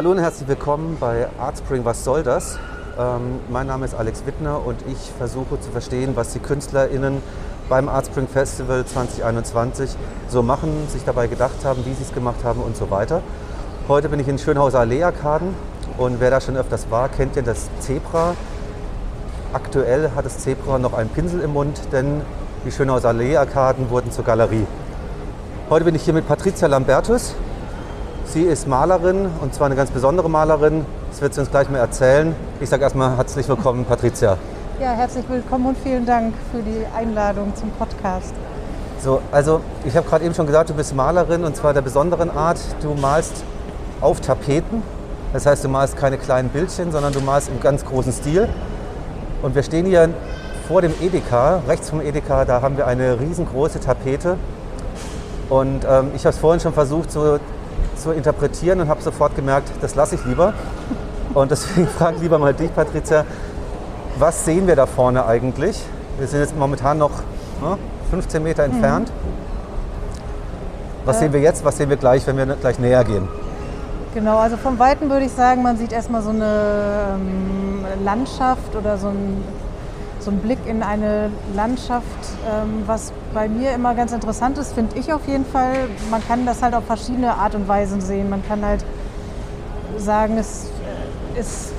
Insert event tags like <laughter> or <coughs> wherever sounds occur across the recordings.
Hallo und herzlich willkommen bei Artspring Was soll das? Ähm, mein Name ist Alex Wittner und ich versuche zu verstehen, was die KünstlerInnen beim Artspring Festival 2021 so machen, sich dabei gedacht haben, wie sie es gemacht haben und so weiter. Heute bin ich in Schönhauser Allee-Arkaden und wer da schon öfters war, kennt ja das Zebra. Aktuell hat das Zebra noch einen Pinsel im Mund, denn die Schönhauser Allee-Arkaden wurden zur Galerie. Heute bin ich hier mit Patricia Lambertus, Sie ist Malerin und zwar eine ganz besondere Malerin. Das wird sie uns gleich mal erzählen. Ich sage erstmal herzlich willkommen, Patricia. Ja, herzlich willkommen und vielen Dank für die Einladung zum Podcast. So, also ich habe gerade eben schon gesagt, du bist Malerin und zwar der besonderen Art. Du malst auf Tapeten. Das heißt, du malst keine kleinen Bildchen, sondern du malst im ganz großen Stil. Und wir stehen hier vor dem Edeka, rechts vom Edeka, da haben wir eine riesengroße Tapete. Und ähm, ich habe es vorhin schon versucht, so zu interpretieren und habe sofort gemerkt, das lasse ich lieber. Und deswegen <laughs> frage ich lieber mal dich, Patricia, was sehen wir da vorne eigentlich? Wir sind jetzt momentan noch ne, 15 Meter entfernt. Mhm. Was äh, sehen wir jetzt, was sehen wir gleich, wenn wir gleich näher gehen? Genau, also vom Weiten würde ich sagen, man sieht erstmal so eine ähm, Landschaft oder so ein so ein Blick in eine Landschaft, ähm, was bei mir immer ganz interessant ist, finde ich auf jeden Fall. Man kann das halt auf verschiedene Art und Weisen sehen. Man kann halt sagen, es äh, ist,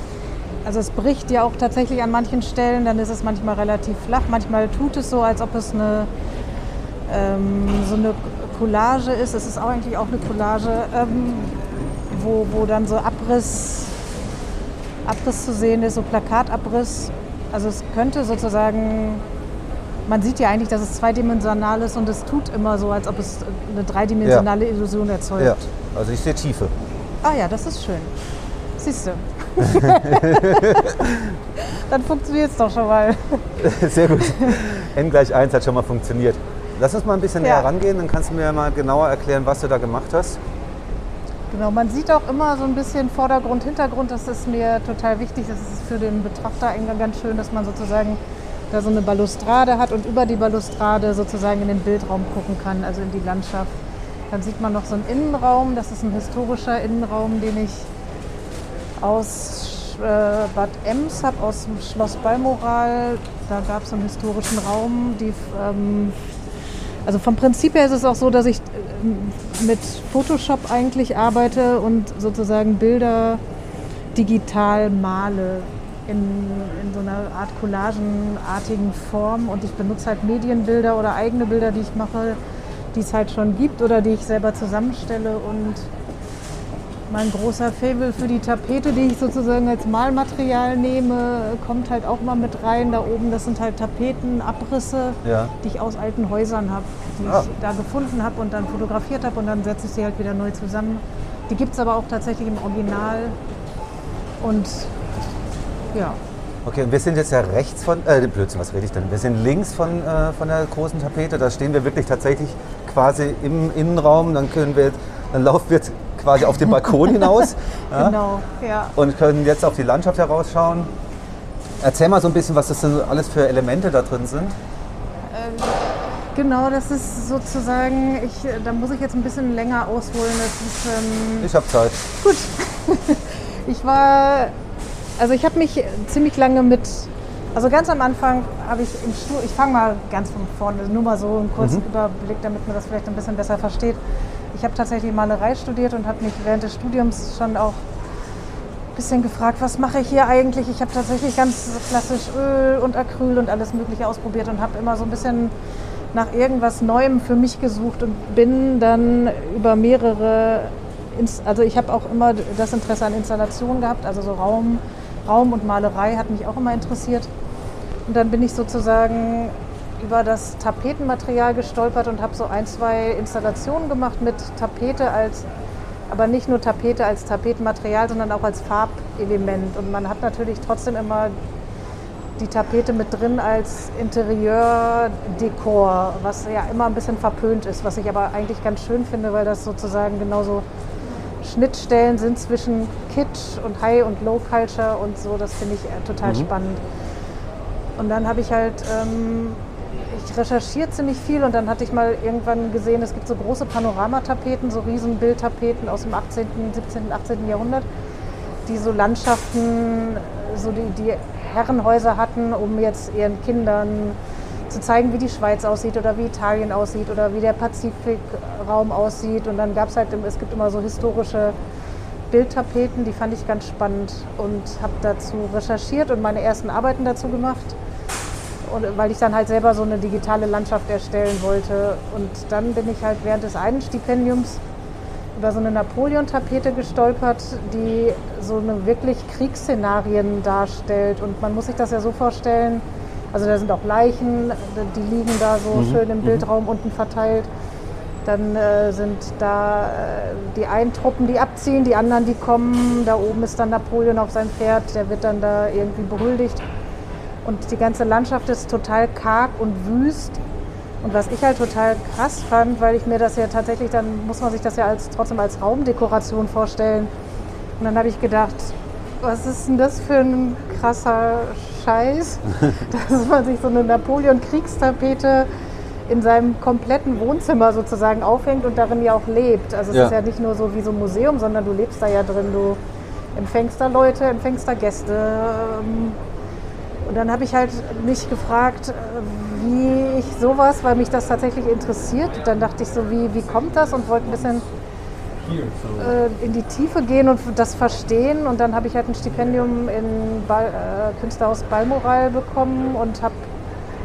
also es bricht ja auch tatsächlich an manchen Stellen, dann ist es manchmal relativ flach. Manchmal tut es so, als ob es eine, ähm, so eine Collage ist. Es ist auch eigentlich auch eine Collage, ähm, wo, wo dann so Abriss, Abriss zu sehen ist, so Plakatabriss also es könnte sozusagen, man sieht ja eigentlich, dass es zweidimensional ist und es tut immer so, als ob es eine dreidimensionale ja. Illusion erzeugt. Ja, also ich sehe Tiefe. Ah ja, das ist schön. Siehst du. <laughs> Dann funktioniert es doch schon mal. <laughs> Sehr gut. N gleich 1 hat schon mal funktioniert. Lass uns mal ein bisschen ja. näher rangehen, dann kannst du mir mal genauer erklären, was du da gemacht hast. Genau, man sieht auch immer so ein bisschen Vordergrund, Hintergrund. Das ist mir total wichtig. Das ist für den Betrachter ganz schön, dass man sozusagen da so eine Balustrade hat und über die Balustrade sozusagen in den Bildraum gucken kann, also in die Landschaft. Dann sieht man noch so einen Innenraum. Das ist ein historischer Innenraum, den ich aus äh, Bad Ems habe, aus dem Schloss Balmoral. Da gab es einen historischen Raum, die ähm, also vom Prinzip her ist es auch so, dass ich äh, mit Photoshop eigentlich arbeite und sozusagen Bilder digital male in, in so einer Art collagenartigen Form. Und ich benutze halt Medienbilder oder eigene Bilder, die ich mache, die es halt schon gibt oder die ich selber zusammenstelle und mein großer Fable für die Tapete, die ich sozusagen als Malmaterial nehme, kommt halt auch mal mit rein. Da oben, das sind halt Tapetenabrisse, ja. die ich aus alten Häusern habe, die ah. ich da gefunden habe und dann fotografiert habe und dann setze ich sie halt wieder neu zusammen. Die gibt es aber auch tatsächlich im Original. Und ja. Okay, und wir sind jetzt ja rechts von, äh, Blödsinn, was rede ich denn? Wir sind links von, äh, von der großen Tapete, da stehen wir wirklich tatsächlich quasi im Innenraum, dann können wir, dann laufen wir jetzt quasi auf den Balkon <laughs> hinaus. ja, genau, ja. Und können jetzt auf die Landschaft herausschauen. Erzähl mal so ein bisschen, was das denn alles für Elemente da drin sind. Ähm, genau, das ist sozusagen, ich, da muss ich jetzt ein bisschen länger ausholen. Ist, ähm, ich habe Zeit. Gut. <laughs> ich war, also ich habe mich ziemlich lange mit, also ganz am Anfang habe ich im Studium, ich fange mal ganz von vorne, nur mal so einen kurzen mhm. Überblick, damit man das vielleicht ein bisschen besser versteht. Ich habe tatsächlich Malerei studiert und habe mich während des Studiums schon auch ein bisschen gefragt, was mache ich hier eigentlich? Ich habe tatsächlich ganz klassisch Öl und Acryl und alles Mögliche ausprobiert und habe immer so ein bisschen nach irgendwas Neuem für mich gesucht und bin dann über mehrere, also ich habe auch immer das Interesse an Installationen gehabt, also so Raum, Raum und Malerei hat mich auch immer interessiert. Und dann bin ich sozusagen über das Tapetenmaterial gestolpert und habe so ein, zwei Installationen gemacht mit Tapete als, aber nicht nur Tapete als Tapetenmaterial, sondern auch als Farbelement. Und man hat natürlich trotzdem immer die Tapete mit drin als Interieur-Dekor, was ja immer ein bisschen verpönt ist, was ich aber eigentlich ganz schön finde, weil das sozusagen genauso Schnittstellen sind zwischen Kitsch und High und Low Culture und so. Das finde ich äh, total mhm. spannend. Und dann habe ich halt ähm, ich recherchiere ziemlich viel und dann hatte ich mal irgendwann gesehen, es gibt so große Panoramatapeten, so riesen Bildtapeten aus dem 18., 17., 18. Jahrhundert. die so Landschaften, so die, die Herrenhäuser hatten, um jetzt ihren Kindern zu zeigen, wie die Schweiz aussieht oder wie Italien aussieht oder wie der Pazifikraum aussieht. Und dann gab es halt, es gibt immer so historische Bildtapeten, die fand ich ganz spannend und habe dazu recherchiert und meine ersten Arbeiten dazu gemacht. Weil ich dann halt selber so eine digitale Landschaft erstellen wollte. Und dann bin ich halt während des einen Stipendiums über so eine Napoleon-Tapete gestolpert, die so eine wirklich Kriegsszenarien darstellt. Und man muss sich das ja so vorstellen, also da sind auch Leichen, die liegen da so mhm. schön im mhm. Bildraum unten verteilt. Dann äh, sind da äh, die einen Truppen, die abziehen, die anderen, die kommen. Da oben ist dann Napoleon auf seinem Pferd, der wird dann da irgendwie berüldigt. Und die ganze Landschaft ist total karg und wüst. Und was ich halt total krass fand, weil ich mir das ja tatsächlich, dann muss man sich das ja als, trotzdem als Raumdekoration vorstellen. Und dann habe ich gedacht, was ist denn das für ein krasser Scheiß, <laughs> dass man sich so eine Napoleon-Kriegstapete in seinem kompletten Wohnzimmer sozusagen aufhängt und darin ja auch lebt. Also es ja. ist ja nicht nur so wie so ein Museum, sondern du lebst da ja drin. Du empfängst da Leute, empfängst da Gäste. Ähm, und dann habe ich halt mich gefragt, äh, wie ich sowas, weil mich das tatsächlich interessiert. Dann dachte ich so, wie, wie kommt das und wollte ein bisschen äh, in die Tiefe gehen und das verstehen. Und dann habe ich halt ein Stipendium in Ball, äh, Künstlerhaus Balmoral bekommen und habe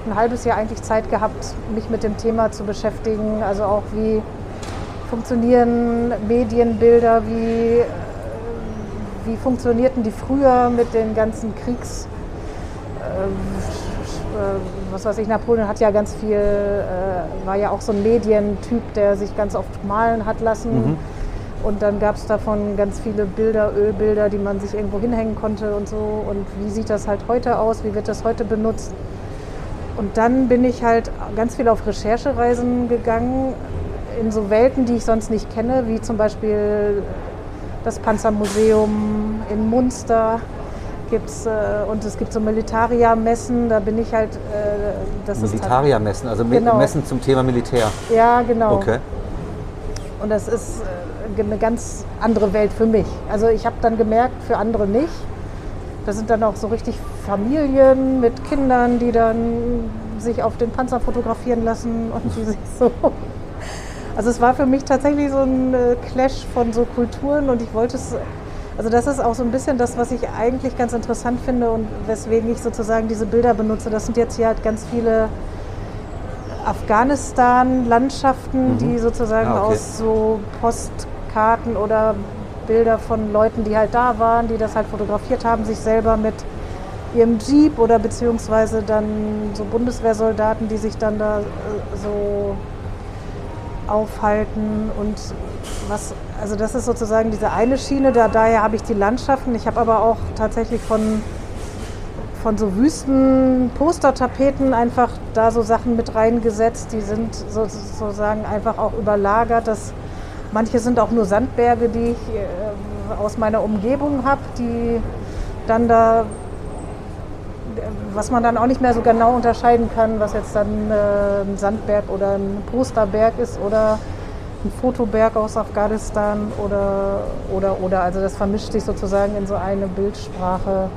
ein halbes Jahr eigentlich Zeit gehabt, mich mit dem Thema zu beschäftigen. Also auch wie funktionieren Medienbilder, wie, äh, wie funktionierten die früher mit den ganzen Kriegs... Äh, was weiß ich, Napoleon hat ja ganz viel, äh, war ja auch so ein Medientyp, der sich ganz oft malen hat lassen. Mhm und dann gab es davon ganz viele Bilder, Ölbilder, die man sich irgendwo hinhängen konnte und so. Und wie sieht das halt heute aus? Wie wird das heute benutzt? Und dann bin ich halt ganz viel auf Recherchereisen gegangen in so Welten, die ich sonst nicht kenne, wie zum Beispiel das Panzermuseum in Munster gibt's äh, und es gibt so Militaria-Messen, da bin ich halt. Äh, das Militaria-Messen, also genau. Messen zum Thema Militär. Ja, genau. Okay. Und das ist äh, eine ganz andere Welt für mich. Also ich habe dann gemerkt, für andere nicht. Das sind dann auch so richtig Familien mit Kindern, die dann sich auf den Panzer fotografieren lassen und die sich <laughs> so. Also es war für mich tatsächlich so ein äh, Clash von so Kulturen und ich wollte es. Also das ist auch so ein bisschen das, was ich eigentlich ganz interessant finde und weswegen ich sozusagen diese Bilder benutze. Das sind jetzt hier halt ganz viele Afghanistan-Landschaften, mhm. die sozusagen ah, okay. aus so Post Karten oder Bilder von Leuten, die halt da waren, die das halt fotografiert haben, sich selber mit ihrem Jeep oder beziehungsweise dann so Bundeswehrsoldaten, die sich dann da äh, so aufhalten und was, also das ist sozusagen diese eine Schiene, da, daher habe ich die Landschaften. Ich habe aber auch tatsächlich von, von so Wüsten Postertapeten einfach da so Sachen mit reingesetzt, die sind sozusagen einfach auch überlagert. Das Manche sind auch nur Sandberge, die ich äh, aus meiner Umgebung habe, die dann da, was man dann auch nicht mehr so genau unterscheiden kann, was jetzt dann äh, ein Sandberg oder ein Posterberg ist oder ein Fotoberg aus Afghanistan oder, oder, oder. Also das vermischt sich sozusagen in so eine Bildsprache.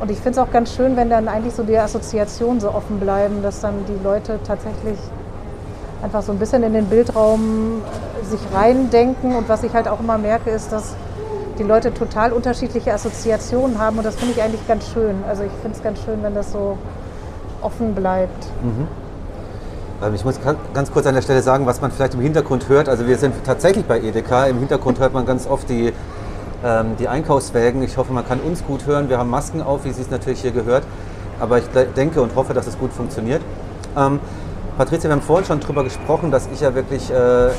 Und ich finde es auch ganz schön, wenn dann eigentlich so die Assoziationen so offen bleiben, dass dann die Leute tatsächlich einfach so ein bisschen in den Bildraum sich reindenken. Und was ich halt auch immer merke, ist, dass die Leute total unterschiedliche Assoziationen haben. Und das finde ich eigentlich ganz schön. Also ich finde es ganz schön, wenn das so offen bleibt. Mhm. Ähm, ich muss ganz kurz an der Stelle sagen, was man vielleicht im Hintergrund hört. Also wir sind tatsächlich bei Edeka. Im Hintergrund hört man ganz oft die, ähm, die Einkaufswägen. Ich hoffe, man kann uns gut hören. Wir haben Masken auf, wie es natürlich hier gehört. Aber ich denke und hoffe, dass es gut funktioniert. Ähm, Patricia, wir haben vorhin schon darüber gesprochen, dass ich ja wirklich äh,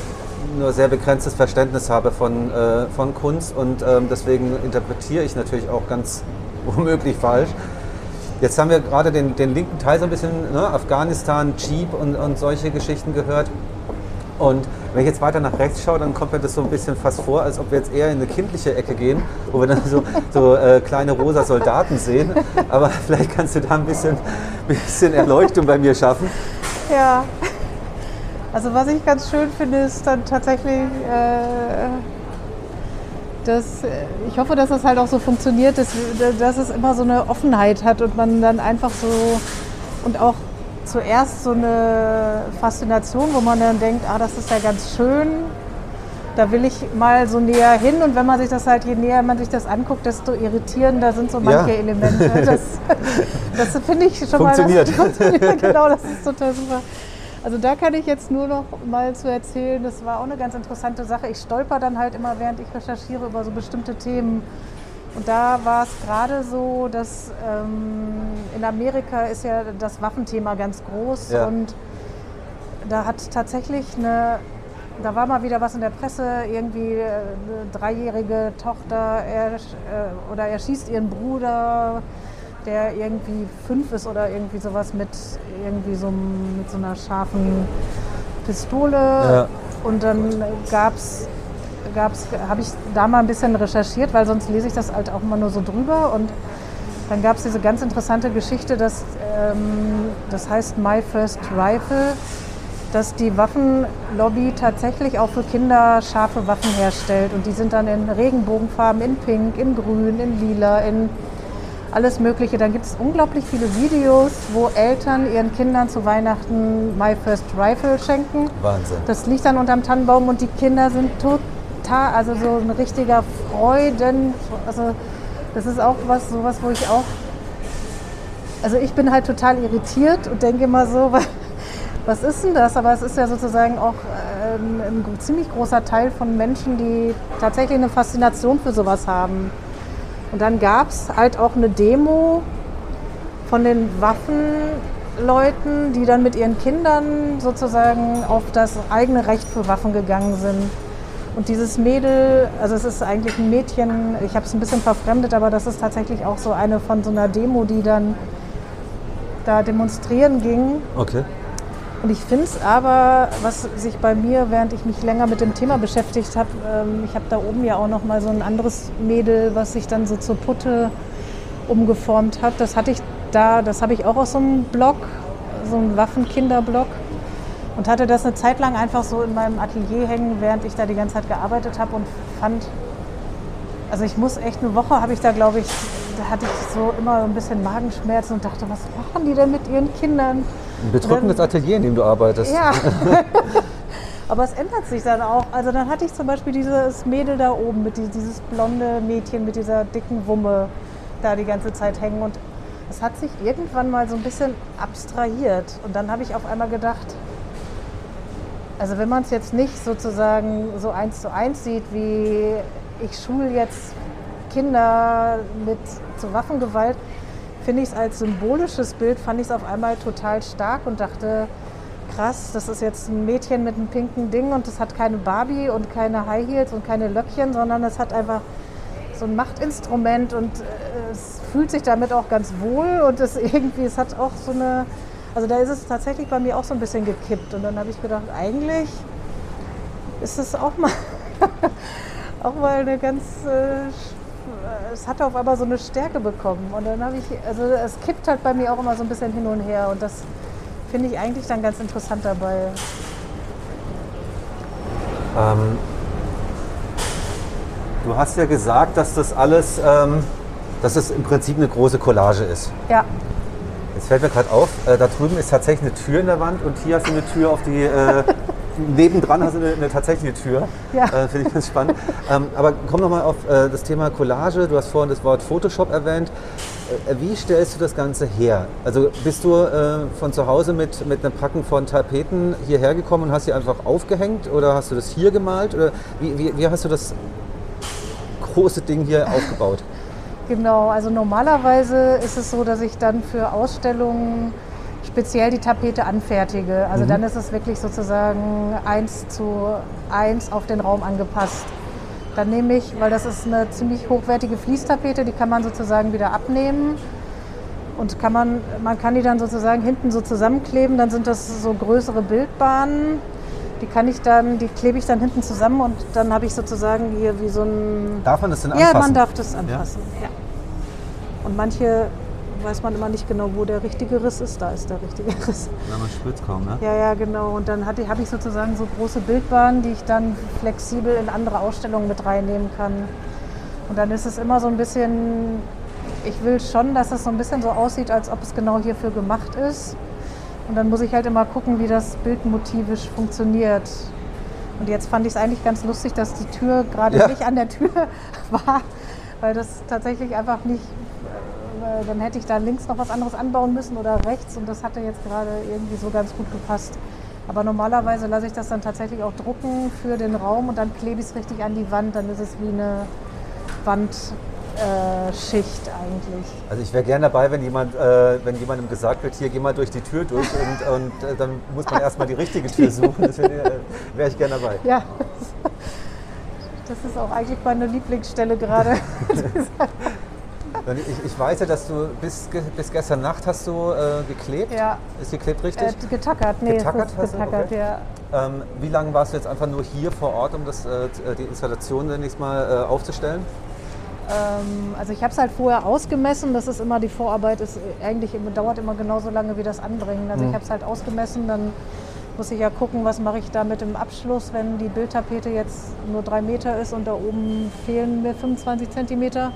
nur sehr begrenztes Verständnis habe von, äh, von Kunst und ähm, deswegen interpretiere ich natürlich auch ganz <laughs> womöglich falsch. Jetzt haben wir gerade den, den linken Teil so ein bisschen, ne, Afghanistan, Jeep und, und solche Geschichten gehört. Und wenn ich jetzt weiter nach rechts schaue, dann kommt mir das so ein bisschen fast vor, als ob wir jetzt eher in eine kindliche Ecke gehen, wo wir dann so, so äh, kleine rosa Soldaten sehen. Aber <laughs> vielleicht kannst du da ein bisschen, bisschen Erleuchtung bei mir schaffen. Ja. Also was ich ganz schön finde, ist dann tatsächlich, äh, das, äh, ich hoffe, dass das halt auch so funktioniert, dass, dass es immer so eine Offenheit hat und man dann einfach so und auch zuerst so eine Faszination, wo man dann denkt, ah, das ist ja ganz schön, da will ich mal so näher hin und wenn man sich das halt, je näher man sich das anguckt, desto irritierender sind so manche ja. Elemente. <laughs> Das, das finde ich schon funktioniert. mal. Das <laughs> funktioniert. Genau, das ist total super. Also da kann ich jetzt nur noch mal zu erzählen, das war auch eine ganz interessante Sache. Ich stolper dann halt immer, während ich recherchiere, über so bestimmte Themen. Und da war es gerade so, dass ähm, in Amerika ist ja das Waffenthema ganz groß ja. und da hat tatsächlich eine, da war mal wieder was in der Presse, irgendwie äh, eine dreijährige Tochter er, äh, oder erschießt ihren Bruder der irgendwie fünf ist oder irgendwie sowas mit irgendwie so, mit so einer scharfen Pistole. Ja. Und dann gab's gab's, habe ich da mal ein bisschen recherchiert, weil sonst lese ich das halt auch immer nur so drüber. Und dann gab es diese ganz interessante Geschichte, dass, ähm, das heißt My First Rifle, dass die Waffenlobby tatsächlich auch für Kinder scharfe Waffen herstellt. Und die sind dann in Regenbogenfarben, in Pink, in Grün, in Lila, in alles Mögliche. Dann gibt es unglaublich viele Videos, wo Eltern ihren Kindern zu Weihnachten My First Rifle schenken. Wahnsinn. Das liegt dann unterm Tannenbaum und die Kinder sind total, also so ein richtiger Freuden. Also das ist auch was, sowas, wo ich auch, also ich bin halt total irritiert und denke immer so, <laughs> was ist denn das? Aber es ist ja sozusagen auch ähm, ein ziemlich großer Teil von Menschen, die tatsächlich eine Faszination für sowas haben. Und dann gab es halt auch eine Demo von den Waffenleuten, die dann mit ihren Kindern sozusagen auf das eigene Recht für Waffen gegangen sind. Und dieses Mädel, also es ist eigentlich ein Mädchen, ich habe es ein bisschen verfremdet, aber das ist tatsächlich auch so eine von so einer Demo, die dann da demonstrieren ging. Okay. Und ich finde es aber, was sich bei mir, während ich mich länger mit dem Thema beschäftigt habe, ähm, ich habe da oben ja auch noch mal so ein anderes Mädel, was sich dann so zur Putte umgeformt hat. Das hatte ich da, das habe ich auch aus so einem Blog, so einem Waffenkinderblog. Und hatte das eine Zeit lang einfach so in meinem Atelier hängen, während ich da die ganze Zeit gearbeitet habe und fand, also ich muss echt eine Woche habe ich da, glaube ich, da hatte ich so immer ein bisschen Magenschmerzen und dachte, was machen die denn mit ihren Kindern? Ein bedrückendes dann, Atelier, in dem du arbeitest. Ja. <laughs> <laughs> Aber es ändert sich dann auch. Also dann hatte ich zum Beispiel dieses Mädel da oben, mit dieses blonde Mädchen mit dieser dicken Wumme da die ganze Zeit hängen. Und es hat sich irgendwann mal so ein bisschen abstrahiert. Und dann habe ich auf einmal gedacht, also wenn man es jetzt nicht sozusagen so eins zu eins sieht, wie ich schule jetzt Kinder mit zu Waffengewalt, finde ich es als symbolisches Bild, fand ich es auf einmal total stark und dachte, krass, das ist jetzt ein Mädchen mit einem pinken Ding und es hat keine Barbie und keine High Heels und keine Löckchen, sondern es hat einfach so ein Machtinstrument und äh, es fühlt sich damit auch ganz wohl und es <laughs> irgendwie, es hat auch so eine, also da ist es tatsächlich bei mir auch so ein bisschen gekippt und dann habe ich gedacht, eigentlich ist es auch mal, <laughs> auch mal eine ganz äh, es hat auf einmal so eine Stärke bekommen. Und dann habe ich, also es kippt halt bei mir auch immer so ein bisschen hin und her. Und das finde ich eigentlich dann ganz interessant dabei. Ähm, du hast ja gesagt, dass das alles, ähm, dass es im Prinzip eine große Collage ist. Ja. Jetzt fällt mir gerade auf, äh, da drüben ist tatsächlich eine Tür in der Wand und hier hast du eine Tür auf die äh, <laughs> nebendran hast du eine, eine tatsächliche Tür. Ja. Äh, Finde ich ganz spannend. Ähm, aber komm nochmal auf äh, das Thema Collage. Du hast vorhin das Wort Photoshop erwähnt. Äh, wie stellst du das Ganze her? Also bist du äh, von zu Hause mit, mit einem Packen von Tapeten hierher gekommen und hast sie einfach aufgehängt oder hast du das hier gemalt? Oder wie, wie, wie hast du das große Ding hier <laughs> aufgebaut? Genau, also normalerweise ist es so, dass ich dann für Ausstellungen speziell die Tapete anfertige. Also mhm. dann ist es wirklich sozusagen eins zu eins auf den Raum angepasst. Dann nehme ich, weil das ist eine ziemlich hochwertige Fließtapete, die kann man sozusagen wieder abnehmen. Und kann man, man kann die dann sozusagen hinten so zusammenkleben, dann sind das so größere Bildbahnen. Die kann ich dann, die klebe ich dann hinten zusammen und dann habe ich sozusagen hier wie so ein. Darf man das denn anfassen? Ja, man darf das anfassen. Ja. ja. Und manche weiß man immer nicht genau, wo der richtige Riss ist. Da ist der richtige <laughs> Riss. Ja, man spürt kaum, ne? Ja, ja, genau. Und dann habe ich sozusagen so große Bildbahnen, die ich dann flexibel in andere Ausstellungen mit reinnehmen kann. Und dann ist es immer so ein bisschen, ich will schon, dass es so ein bisschen so aussieht, als ob es genau hierfür gemacht ist. Und dann muss ich halt immer gucken, wie das bildmotivisch funktioniert. Und jetzt fand ich es eigentlich ganz lustig, dass die Tür gerade Ja. nicht an der Tür <laughs> war, weil das tatsächlich einfach nicht, dann hätte ich da links noch was anderes anbauen müssen oder rechts und das hatte jetzt gerade irgendwie so ganz gut gepasst. Aber normalerweise lasse ich das dann tatsächlich auch drucken für den Raum und dann klebe ich es richtig an die Wand, dann ist es wie eine Wandschicht äh, eigentlich. Also ich wäre gerne dabei, wenn jemand, äh, wenn jemandem gesagt wird, hier geh mal durch die Tür durch und, und äh, dann muss man erstmal die richtige Tür suchen. Das wäre äh, wär ich gerne dabei. Ja, das ist auch eigentlich meine Lieblingsstelle gerade. <laughs> Ich, ich weiß ja, dass du bis, bis gestern Nacht hast du äh, geklebt. Ja. Ist geklebt richtig? Äh, getackert, nee, Getackert hast ist du? getackert, Okay. ja. Ähm, wie lange warst du jetzt einfach nur hier vor Ort, um das, äh, die Installation zunächst mal äh, aufzustellen? Ähm, also ich habe es halt vorher ausgemessen. Das ist immer die Vorarbeit, ist eigentlich immer, dauert immer genauso lange wie das Anbringen. Also ich habe es halt ausgemessen, dann muss ich ja gucken, was mache ich da mit dem Abschluss, wenn die Bildtapete jetzt nur drei Meter ist und da oben fehlen mir 25 Zentimeter.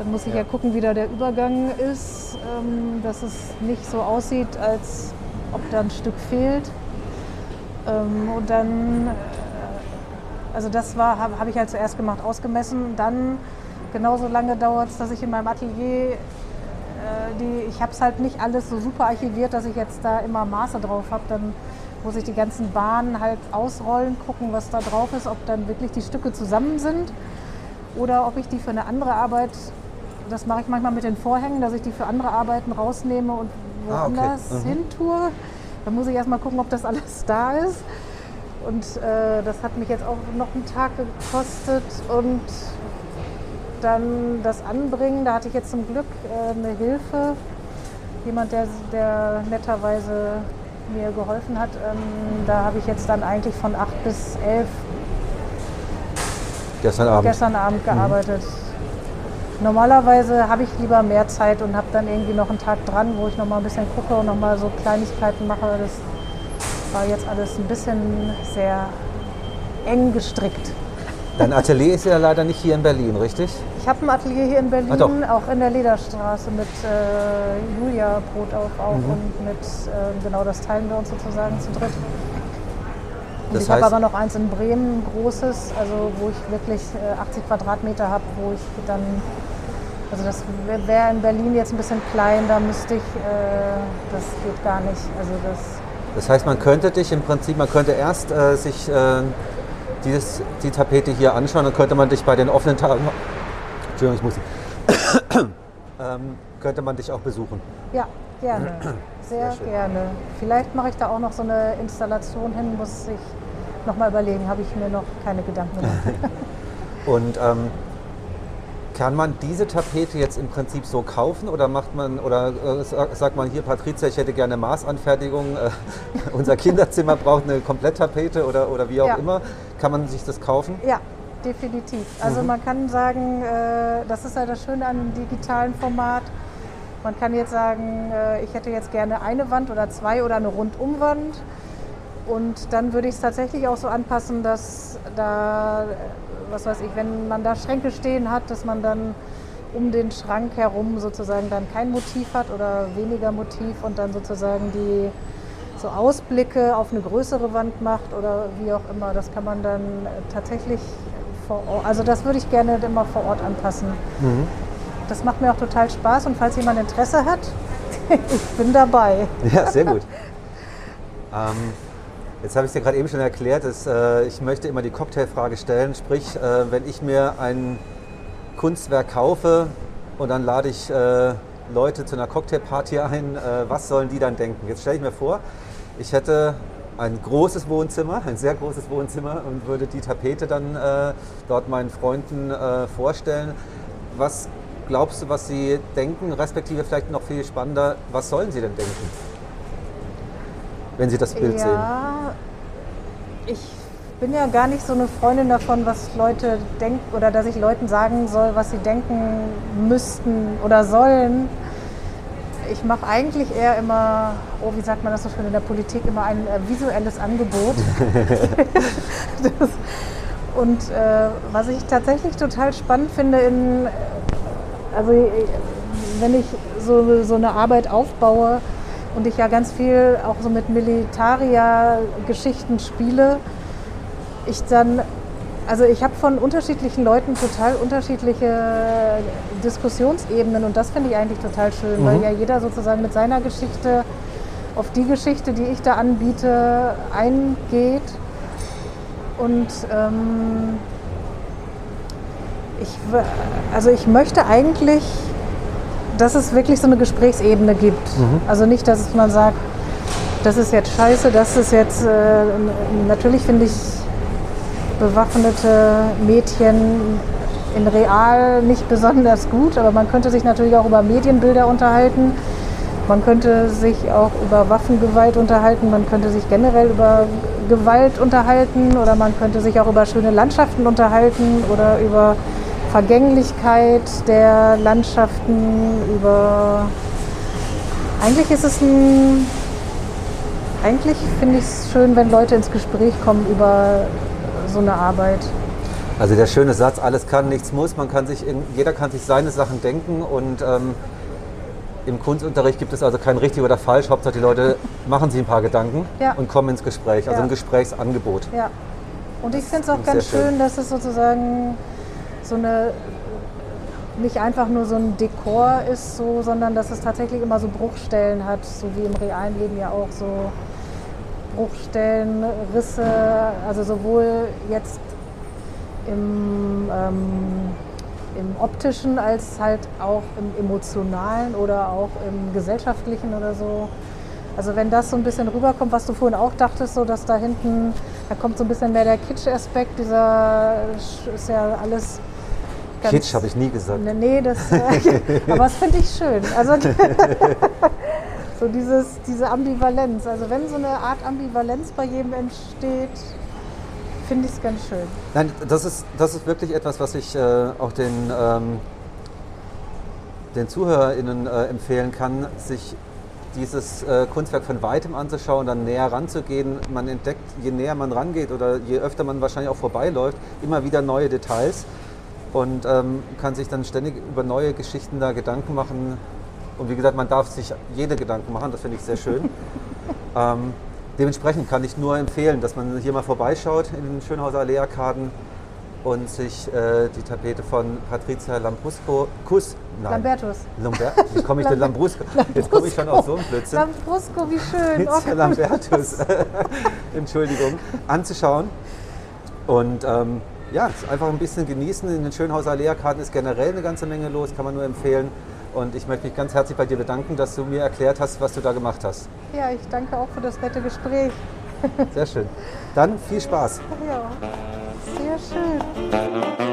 Dann muss ich ja, Ja. gucken, wie da der Übergang ist, ähm, dass es nicht so aussieht, als ob da ein Stück fehlt. Ähm, und dann äh, also das war, habe hab ich halt zuerst gemacht, ausgemessen. Dann genauso lange dauert es, dass ich in meinem Atelier, äh, die, ich habe es halt nicht alles so super archiviert, dass ich jetzt da immer Maße drauf habe. Dann muss ich die ganzen Bahnen halt ausrollen, gucken, was da drauf ist, ob dann wirklich die Stücke zusammen sind oder ob ich die für eine andere Arbeit, das mache ich manchmal mit den Vorhängen, dass ich die für andere Arbeiten rausnehme und Ah, okay. woanders Mhm. hin tue. Dann muss ich erstmal gucken, ob das alles <laughs> da ist. Und äh, das hat mich jetzt auch noch einen Tag gekostet. Und dann das Anbringen, da hatte ich jetzt zum Glück äh, eine Hilfe. Jemand, der, der netterweise mir geholfen hat. Ähm, da habe ich jetzt dann eigentlich von 8 bis 11 Gestern Abend. gestern Abend gearbeitet. Normalerweise habe ich lieber mehr Zeit und habe dann irgendwie noch einen Tag dran, wo ich noch mal ein bisschen gucke und noch mal so Kleinigkeiten mache. Das war jetzt alles ein bisschen sehr eng gestrickt. Dein Atelier ist ja leider nicht hier in Berlin, richtig? Ich habe ein Atelier hier in Berlin, Ah, auch in der Lederstraße mit äh, Julia Brotauf auch Mhm. und mit, äh, genau das teilen wir uns sozusagen zu dritt. Und Das ich habe aber noch eins in Bremen, ein großes, also wo ich wirklich äh, 80 Quadratmeter habe, wo ich dann, also das wäre in Berlin jetzt ein bisschen klein, da müsste ich, äh, das geht gar nicht. Also das, Das heißt, man könnte dich im Prinzip, man könnte erst äh, sich äh, dieses, die Tapete hier anschauen, dann könnte man dich bei den offenen Tagen, Entschuldigung, ich muss, <coughs> ähm, könnte man dich auch besuchen. ja, gerne, sehr, Sehr gerne. Vielleicht mache ich da auch noch so eine Installation hin, muss ich noch mal überlegen, habe ich mir noch keine Gedanken gemacht. <laughs> <laughs> Und ähm, kann man diese Tapete jetzt im Prinzip so kaufen oder macht man oder äh, sa- sagt man hier Patricia, ich hätte gerne Maßanfertigung, äh, <laughs> unser Kinderzimmer braucht eine Kompletttapete oder, oder wie auch Ja. immer, kann man sich das kaufen? Ja, definitiv. Also man kann sagen, äh, das ist ja das Schöne an dem digitalen Format. Man kann jetzt sagen, äh, ich hätte jetzt gerne eine Wand oder zwei oder eine Rundumwand. Und dann würde ich es tatsächlich auch so anpassen, dass da, was weiß ich, wenn man da Schränke stehen hat, dass man dann um den Schrank herum sozusagen dann kein Motiv hat oder weniger Motiv und dann sozusagen die so Ausblicke auf eine größere Wand macht oder wie auch immer. Das kann man dann tatsächlich vor Ort, also das würde ich gerne immer vor Ort anpassen. Das macht mir auch total Spaß und falls jemand Interesse hat, <laughs> ich bin dabei. Ja, sehr gut. <laughs> ähm, jetzt habe ich dir gerade eben schon erklärt, dass, äh, ich möchte immer die Cocktailfrage stellen, sprich, äh, wenn ich mir ein Kunstwerk kaufe und dann lade ich äh, Leute zu einer Cocktailparty ein, äh, was sollen die dann denken? Jetzt stelle ich mir vor, ich hätte ein großes Wohnzimmer, ein sehr großes Wohnzimmer und würde die Tapete dann äh, dort meinen Freunden äh, vorstellen. Was glaubst du, was sie denken, respektive vielleicht noch viel spannender, was sollen sie denn denken, wenn sie das Bild sehen? ja, ich bin ja gar nicht so eine Freundin davon, was Leute denken oder dass ich Leuten sagen soll, was sie denken müssten oder sollen. Ich mache eigentlich eher immer, oh, wie sagt man das so schön in der Politik, immer ein äh, visuelles Angebot. das, <laughs> Und äh, was ich tatsächlich total spannend finde, in, also äh, wenn ich so, so eine Arbeit aufbaue und ich ja ganz viel auch so mit Militaria-Geschichten spiele, ich dann, also ich habe von unterschiedlichen Leuten total unterschiedliche Diskussionsebenen und das finde ich eigentlich total schön, mhm. weil ja jeder sozusagen mit seiner Geschichte auf die Geschichte, die ich da anbiete, eingeht. Und ähm, ich, also ich möchte eigentlich, dass es wirklich so eine Gesprächsebene gibt. Mhm. Also nicht, dass man sagt, das ist jetzt scheiße, das ist jetzt, äh, natürlich finde ich bewaffnete Mädchen in real nicht besonders gut, aber man könnte sich natürlich auch über Medienbilder unterhalten. Man könnte sich auch über Waffengewalt unterhalten, man könnte sich generell über Gewalt unterhalten oder man könnte sich auch über schöne Landschaften unterhalten oder über Vergänglichkeit der Landschaften, über... Eigentlich ist es ein... Eigentlich finde ich es schön, wenn Leute ins Gespräch kommen über so eine Arbeit. Also der schöne Satz, alles kann, nichts muss. Man kann sich, jeder kann sich seine Sachen denken und ähm, im Kunstunterricht gibt es also kein richtig oder falsch. Hauptsache die Leute <laughs> machen sich ein paar Gedanken ja. und kommen ins Gespräch, also ja. ein Gesprächsangebot. Ja. Und ich finde es auch ganz schön, schön, dass es sozusagen so eine nicht einfach nur so ein Dekor ist, so, sondern dass es tatsächlich immer so Bruchstellen hat, so wie im realen Leben ja auch so Bruchstellen, Risse, also sowohl jetzt im, ähm, im optischen als halt auch im emotionalen oder auch im gesellschaftlichen oder so. Also wenn das so ein bisschen rüberkommt, was du vorhin auch dachtest, so dass da hinten, da kommt so ein bisschen mehr der Kitsch-Aspekt, dieser ist ja alles Kitsch habe ich nie gesagt. Nee, nee das, <laughs> <laughs> aber das finde ich schön. Also <laughs> so dieses, diese Ambivalenz. Also wenn so eine Art Ambivalenz bei jedem entsteht, finde ich es ganz schön. Nein, das ist, das ist wirklich etwas, was ich äh, auch den, ähm, den ZuhörerInnen äh, empfehlen kann, sich dieses äh, Kunstwerk von weitem anzuschauen, dann näher ranzugehen. Man entdeckt, je näher man rangeht oder je öfter man wahrscheinlich auch vorbeiläuft, immer wieder neue Details und ähm, kann sich dann ständig über neue Geschichten da Gedanken machen. Und wie gesagt, man darf sich jede Gedanken machen, das finde ich sehr schön. <laughs> ähm, Dementsprechend kann ich nur empfehlen, dass man hier mal vorbeischaut in den Schönhauser Allee-Arkaden und sich äh, die Tapete von Patrizia Lambrusco, Kuss, nein, Lambertus. Lambert, wie komme ich denn <laughs> Lambrusco? Jetzt komme ich schon auf so einen Blödsinn. Lambrusco, wie schön. Patrizia Lambertus, <laughs> Entschuldigung, anzuschauen. Und ähm, ja, einfach ein bisschen genießen. In den Schönhauser Allee-Arkaden ist generell eine ganze Menge los, kann man nur empfehlen. Und ich möchte mich ganz herzlich bei dir bedanken, dass du mir erklärt hast, was du da gemacht hast. Ja, ich danke auch für das nette Gespräch. Sehr schön. Dann viel Spaß. Ja, sehr schön.